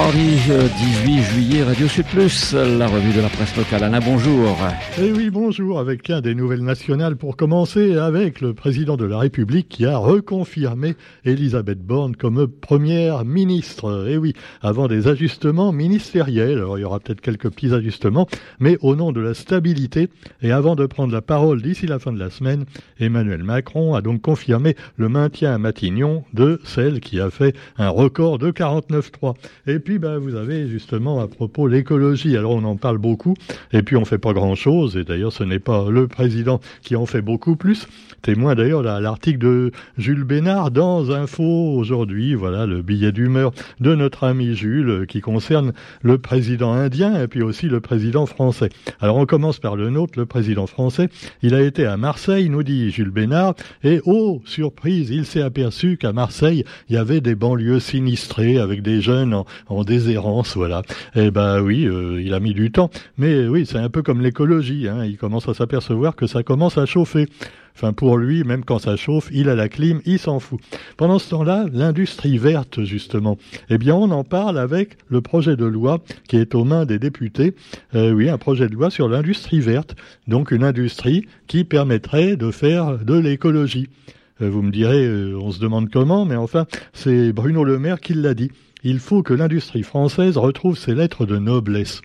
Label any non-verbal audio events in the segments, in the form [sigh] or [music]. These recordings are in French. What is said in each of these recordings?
mardi 18 euh, juillet, Radio Sud Plus, la revue de la presse locale. Alain, bonjour. Eh oui, bonjour, avec un des nouvelles nationales pour commencer, avec le président de la République qui a reconfirmé Elisabeth Borne comme première ministre. Eh oui, avant des ajustements ministériels, alors il y aura peut-être quelques petits ajustements, mais au nom de la stabilité, et avant de prendre la parole d'ici la fin de la semaine, Emmanuel Macron a donc confirmé le maintien à Matignon de celle qui a fait un record de 49.3. Et bah, vous avez justement à propos l'écologie. Alors, on en parle beaucoup, et puis on fait pas grand-chose. Et d'ailleurs, ce n'est pas le président qui en fait beaucoup plus. Témoin d'ailleurs l'article de Jules Bénard dans Info aujourd'hui. Voilà le billet d'humeur de notre ami Jules qui concerne le président indien et puis aussi le président français. Alors, on commence par le nôtre, le président français. Il a été à Marseille, nous dit Jules Bénard, et oh, surprise, il s'est aperçu qu'à Marseille, il y avait des banlieues sinistrées avec des jeunes en, déshérence, voilà. Eh ben oui, euh, il a mis du temps, mais oui, c'est un peu comme l'écologie. Hein. Il commence à s'apercevoir que ça commence à chauffer. Enfin, pour lui, même quand ça chauffe, il a la clim, il s'en fout. Pendant ce temps-là, l'industrie verte, justement, eh bien, on en parle avec le projet de loi qui est aux mains des députés. Euh, oui, un projet de loi sur l'industrie verte. Donc, une industrie qui permettrait de faire de l'écologie. Euh, vous me direz, on se demande comment, mais enfin, c'est Bruno Le Maire qui l'a dit il faut que l'industrie française retrouve ses lettres de noblesse.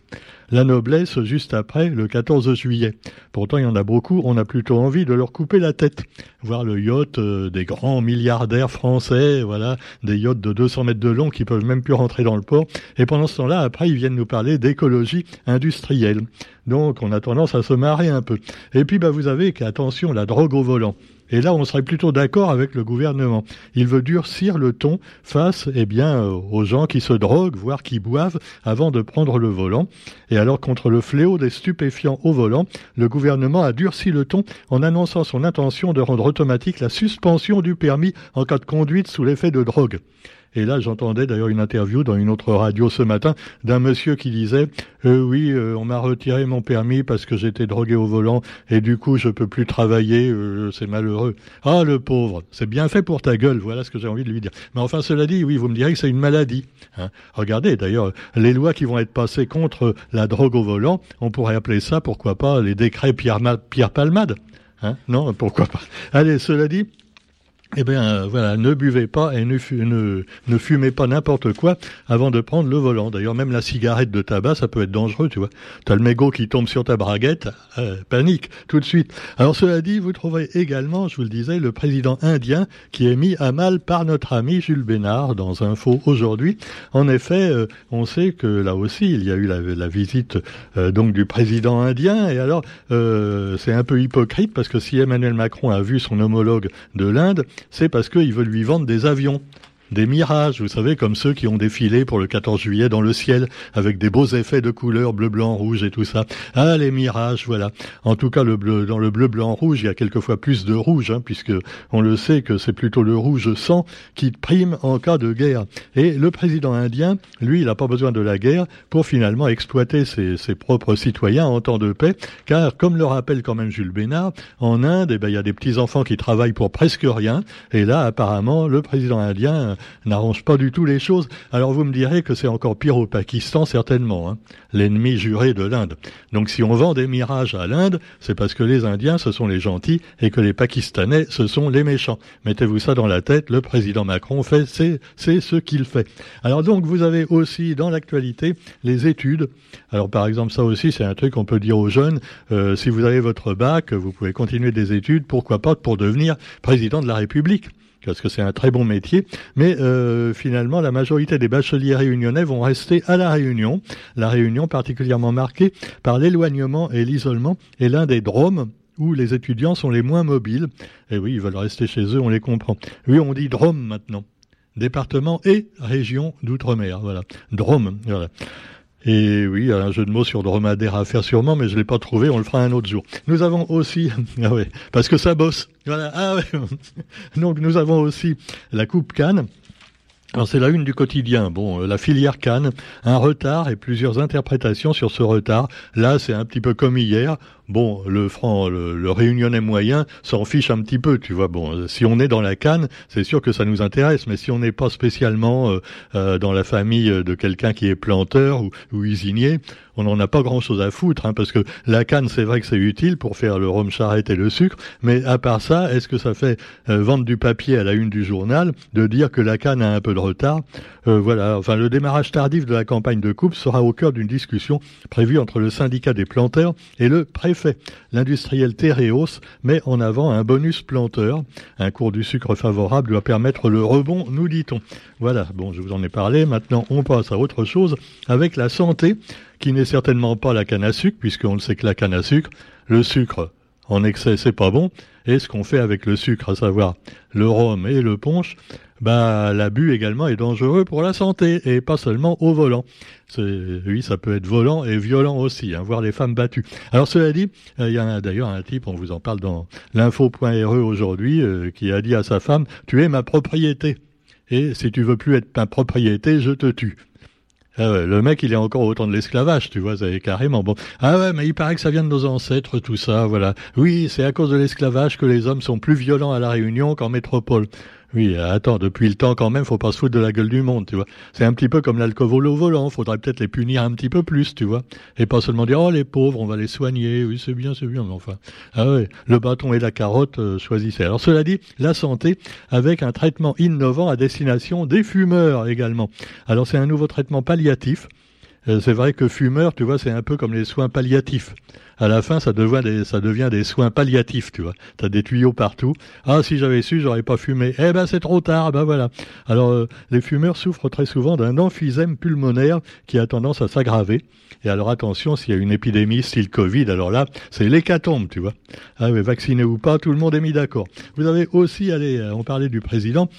La noblesse juste après le 14 juillet. Pourtant, il y en a beaucoup, on a plutôt envie de leur couper la tête. Voir le yacht euh, des grands milliardaires français, voilà, des yachts de 200 mètres de long qui peuvent même plus rentrer dans le port. Et pendant ce temps-là, après, ils viennent nous parler d'écologie industrielle. Donc, on a tendance à se marrer un peu. Et puis, bah, vous avez qu'attention, la drogue au volant. Et là, on serait plutôt d'accord avec le gouvernement. Il veut durcir le ton face, eh bien, euh, aux gens qui se droguent, voire qui boivent, avant de prendre le volant. Et alors, contre le fléau des stupéfiants au volant, le gouvernement a durci le ton en annonçant son intention de rendre automatique la suspension du permis en cas de conduite sous l'effet de drogue. Et là, j'entendais d'ailleurs une interview dans une autre radio ce matin d'un monsieur qui disait euh, oui, euh, on m'a retiré mon permis parce que j'étais drogué au volant et du coup je peux plus travailler, euh, c'est malheureux. Ah le pauvre, c'est bien fait pour ta gueule, voilà ce que j'ai envie de lui dire. Mais enfin cela dit, oui, vous me direz que c'est une maladie. Hein. Regardez d'ailleurs les lois qui vont être passées contre la drogue au volant, on pourrait appeler ça, pourquoi pas, les décrets Pierre, Pierre Palmade. Hein non, pourquoi pas. Allez, cela dit, eh bien, euh, voilà, ne buvez pas et ne, fumez pas n'importe quoi avant de prendre le volant. D'ailleurs, même la cigarette de tabac, ça peut être dangereux, tu vois. T'as le mégot qui tombe sur ta braguette, euh, panique tout de suite. Alors, cela dit, vous trouvez également, je vous le disais, le président indien qui est mis à mal par notre ami Jules Bénard dans Info aujourd'hui. En effet, euh, on sait que là aussi, il y a eu la, la visite donc du président indien. Et alors, c'est un peu hypocrite parce que si Emmanuel Macron a vu son homologue de l'Inde, c'est parce qu'ils veulent lui vendre des avions des mirages, vous savez, comme ceux qui ont défilé pour le 14 juillet dans le ciel, avec des beaux effets de couleurs bleu, blanc, rouge et tout ça. Ah, les mirages, voilà. En tout cas, le bleu, dans le bleu, blanc, rouge, il y a quelquefois plus de rouge, hein, puisque on le sait que c'est plutôt le rouge sang qui prime en cas de guerre. Et le président indien, lui, il n'a pas besoin de la guerre pour finalement exploiter ses, propres citoyens en temps de paix, car comme le rappelle quand même Jules Bénard, en Inde, eh ben, il y a des petits enfants qui travaillent pour presque rien, et là, apparemment, le président indien n'arrange pas du tout les choses. Alors vous me direz que c'est encore pire au Pakistan, certainement, hein. l'ennemi juré de l'Inde. Donc si on vend des mirages à l'Inde, c'est parce que les Indiens, ce sont les gentils, et que les Pakistanais, ce sont les méchants. Mettez-vous ça dans la tête, le président Macron fait, c'est, c'est ce qu'il fait. Alors donc vous avez aussi dans l'actualité les études. Alors par exemple, ça aussi, c'est un truc qu'on peut dire aux jeunes, euh, si vous avez votre bac, vous pouvez continuer des études, pourquoi pas pour devenir président de la République parce que c'est un très bon métier. Mais euh, finalement, la majorité des bacheliers réunionnais vont rester à la Réunion. La Réunion particulièrement marquée par l'éloignement et l'isolement est l'un des drômes où les étudiants sont les moins mobiles. Et oui, ils veulent rester chez eux, on les comprend. Oui, on dit Drôme maintenant. Département et région d'outre-mer. Voilà. Drôme. Voilà. Et oui, un jeu de mots sur dromadaire à faire sûrement, mais je l'ai pas trouvé, on le fera un autre jour. Nous avons aussi, [laughs] ah ouais, parce que ça bosse. Voilà, ah ouais. [laughs] Donc nous avons aussi la Coupe Cannes. Alors c'est la une du quotidien. Bon, euh, la filière Cannes, un retard et plusieurs interprétations sur ce retard. Là, c'est un petit peu comme hier. Bon, le franc, le, réunionnais moyen s'en fiche un petit peu, tu vois. Bon, si on est dans la canne, c'est sûr que ça nous intéresse, mais si on n'est pas spécialement euh, euh, dans la famille de quelqu'un qui est planteur ou, ou usinier, on n'en a pas grand-chose à foutre, hein, parce que la canne, c'est vrai que c'est utile pour faire le rhum charrette et le sucre, mais à part ça, est-ce que ça fait euh, vendre du papier à la une du journal de dire que la canne a un peu de retard? Euh, Voilà, enfin le démarrage tardif de la campagne de coupe sera au cœur d'une discussion prévue entre le syndicat des planteurs et le préfet. L'industriel Tereos met en avant un bonus planteur. Un cours du sucre favorable doit permettre le rebond, nous dit-on. Voilà, bon, je vous en ai parlé. Maintenant, on passe à autre chose avec la santé qui n'est certainement pas la canne à sucre, puisqu'on le sait que la canne à sucre, le sucre en excès, c'est pas bon. Et ce qu'on fait avec le sucre, à savoir le rhum et le punch, bah, l'abus également est dangereux pour la santé et pas seulement au volant. Oui, ça peut être volant et violent aussi, hein, voir les femmes battues. Alors cela dit, euh, il y a d'ailleurs un type, on vous en parle dans l'info.re aujourd'hui, euh, qui a dit à sa femme, tu es ma propriété. Et si tu veux plus être ma propriété, je te tue. Ah ouais, le mec, il est encore au temps de l'esclavage, tu vois, c'est carrément bon. Ah ouais, mais il paraît que ça vient de nos ancêtres, tout ça, voilà. Oui, c'est à cause de l'esclavage que les hommes sont plus violents à la Réunion qu'en métropole. Oui, attends, depuis le temps quand même, faut pas se foutre de la gueule du monde, tu vois. C'est un petit peu comme l'alcool au volant, faudrait peut-être les punir un petit peu plus, tu vois. Et pas seulement dire, oh les pauvres, on va les soigner, oui c'est bien, c'est bien, mais enfin. Ah ouais, le bâton et la carotte, euh, choisissez. Alors cela dit, la santé, avec un traitement innovant à destination des fumeurs également. Alors c'est un nouveau traitement palliatif. Euh, c'est vrai que fumeur, tu vois, c'est un peu comme les soins palliatifs à la fin, ça devient des, ça devient des soins palliatifs, tu vois. T'as des tuyaux partout. Ah, si j'avais su, j'aurais pas fumé. Eh ben, c'est trop tard. Ben voilà. Alors, euh, les fumeurs souffrent très souvent d'un emphysème pulmonaire qui a tendance à s'aggraver. Et alors, attention, s'il y a une épidémie style Covid, alors là, c'est l'hécatombe, tu vois. Ah, mais vacciné ou pas, tout le monde est mis d'accord. Vous avez aussi, allez, euh, on parlait du président.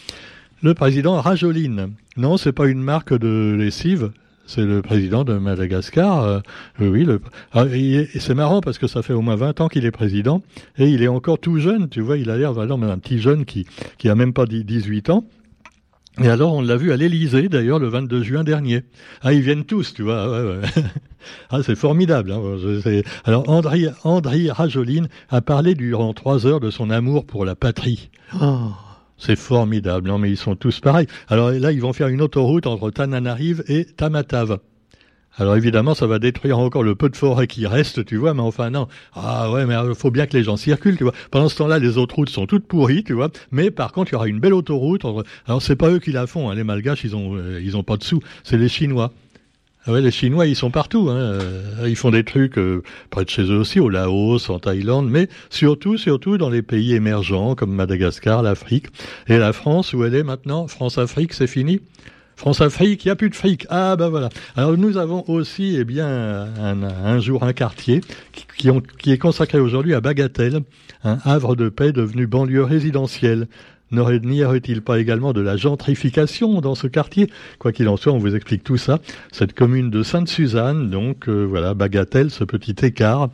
Le président Rajoline. Non, c'est pas une marque de lessive, c'est le président de Madagascar. Euh, oui, ah, c'est marrant parce que ça fait au moins 20 ans qu'il est président et il est encore tout jeune. Tu vois, il a l'air vraiment un petit jeune qui qui a même pas 18 ans. Et alors, on l'a vu à l'Élysée, d'ailleurs, le 22 juin dernier. Ah, ils viennent tous, tu vois. [laughs] Ah, c'est formidable. Hein. Alors, André, André Rajoline a parlé durant trois heures de son amour pour la patrie. Oh. C'est formidable. Non, mais ils sont tous pareils. Alors là, ils vont faire une autoroute entre Tananarive et Tamatave. Alors évidemment, ça va détruire encore le peu de forêt qui reste, tu vois, mais enfin non. Ah ouais, mais il faut bien que les gens circulent, tu vois. Pendant ce temps-là, les autres routes sont toutes pourries, tu vois. Mais par contre, il y aura une belle autoroute. Entre... Alors c'est pas eux qui la font, hein. les Malgaches, ils ont, euh, ils ont pas de sous. C'est les Chinois. Ah ouais, les Chinois, ils sont partout. Hein. Euh, ils font des trucs euh, près de chez eux aussi, au Laos, en Thaïlande, mais surtout, surtout dans les pays émergents comme Madagascar, l'Afrique et la France, où elle est maintenant. France-Afrique, c'est fini. France-Afrique, il n'y a plus de fric. Ah ben voilà. Alors nous avons aussi, eh bien, un, jour un quartier qui, qui est consacré aujourd'hui à Bagatelle, un havre de paix devenu banlieue résidentielle. N'y aurait-il pas également de la gentrification dans ce quartier? Quoi qu'il en soit, on vous explique tout ça. Cette commune de Sainte-Suzanne, donc euh, voilà, bagatelle, ce petit écart.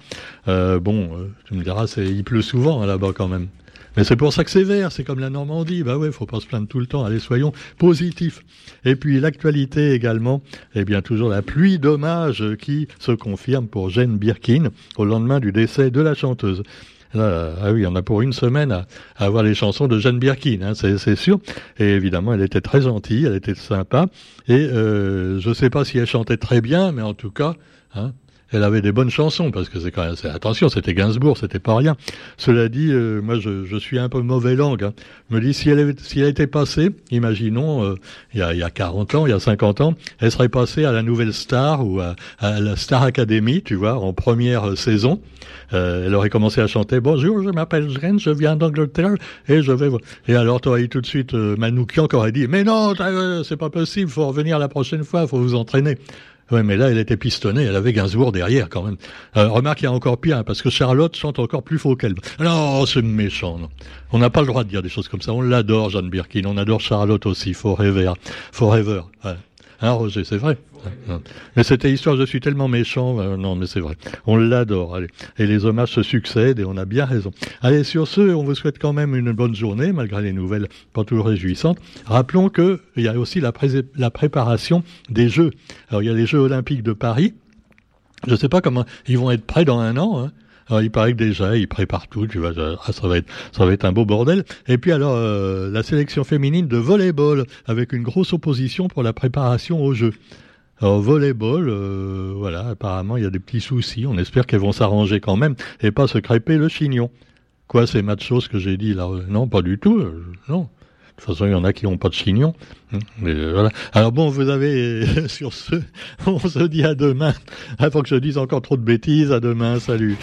Euh, bon, euh, tu me diras, il pleut souvent hein, là-bas quand même. Mais c'est pour ça que c'est vert, c'est comme la Normandie. Bah ouais, faut pas se plaindre tout le temps. Allez, soyons positifs. Et puis l'actualité également, eh bien toujours la pluie d'hommage qui se confirme pour Jane Birkin au lendemain du décès de la chanteuse ah oui, on a pour une semaine à, avoir les chansons de Jeanne Birkin, hein, c'est sûr. Et évidemment, elle était très gentille, elle était sympa. Et euh, je ne sais pas si elle chantait très bien, mais en tout cas, hein, elle avait des bonnes chansons parce que c'est quand même attention c'était Gainsbourg c'était pas rien. Cela dit euh, moi je, je, suis un peu mauvais langue hein. je me dis si elle avait, si elle était passée imaginons euh, il, y a, y a 40 ans il y a 50 ans elle serait passée à la nouvelle star ou à, à la Star Academy tu vois en première euh, saison. Euh, elle aurait commencé à chanter bonjour je m'appelle Jane je viens d'Angleterre et je vais et alors tu aurais eu tout de suite euh, Manoukian qui aurait dit mais non c'est pas possible faut revenir la prochaine fois faut vous entraîner Ouais, mais là, elle était pistonnée, elle avait Gainsbourg derrière quand même. Euh, remarque, il y a encore pire, hein, parce que Charlotte chante encore plus faux qu'elle. Non, c'est méchant. Non. On n'a pas le droit de dire des choses comme ça. On l'adore, Jeanne Birkin. On adore Charlotte aussi, Forever. Forever. Ouais. Hein, Roger, c'est vrai. Mais cette histoire, je suis tellement méchant. Euh, non, mais c'est vrai. On l'adore. Allez. Et les hommages se succèdent et on a bien raison. Allez, sur ce, on vous souhaite quand même une bonne journée, malgré les nouvelles pas toujours réjouissantes. Rappelons qu'il y a aussi la, la préparation des Jeux. Alors, il y a les Jeux Olympiques de Paris. Je ne sais pas comment ils vont être prêts dans un an. Hein. Alors, il paraît que déjà, ils préparent tout, tu vois, ah, ça va être, ça va être un beau bordel. Et puis alors, euh, la sélection féminine de volleyball, avec une grosse opposition pour la préparation au jeu. Alors, volleyball, euh, voilà, apparemment, il y a des petits soucis. On espère qu'elles vont s'arranger quand même et pas se crêper le chignon. Quoi, ces machos que j'ai dit là Non, pas du tout. non. De toute façon, il y en a qui n'ont pas de chignon. Hein, mais euh, voilà. Alors bon, vous avez, [laughs] sur ce, on se dit à demain. Avant que je dise encore trop de bêtises, à demain, salut.